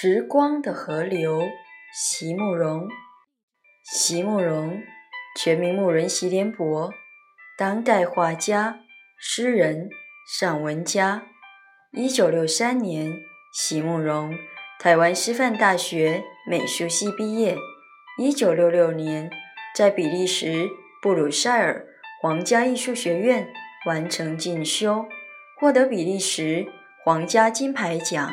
时光的河流，席慕容。席慕容，全名慕人席联博，当代画家、诗人、散文家。一九六三年，席慕容台湾师范大学美术系毕业。一九六六年，在比利时布鲁塞尔皇家艺术学院完成进修，获得比利时皇家金牌奖。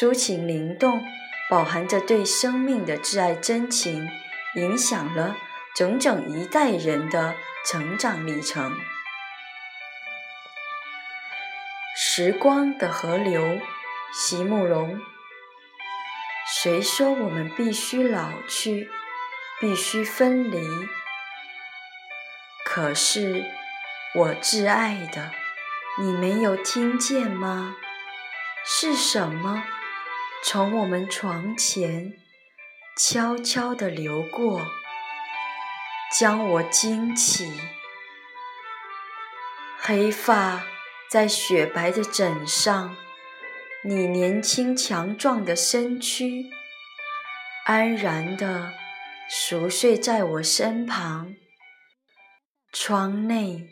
抒情灵动，饱含着对生命的挚爱真情，影响了整整一代人的成长历程。时光的河流，席慕容。谁说我们必须老去，必须分离？可是我挚爱的，你没有听见吗？是什么从我们床前悄悄地流过，将我惊起？黑发在雪白的枕上，你年轻强壮的身躯安然地熟睡在我身旁。窗内，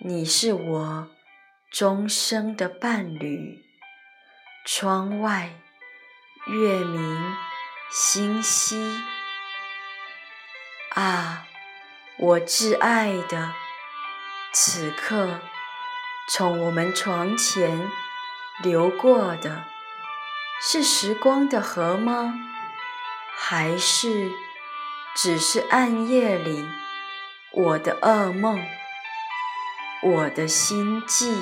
你是我终生的伴侣。窗外，月明星稀。啊，我挚爱的，此刻从我们床前流过的，是时光的河吗？还是只是暗夜里我的噩梦，我的心悸？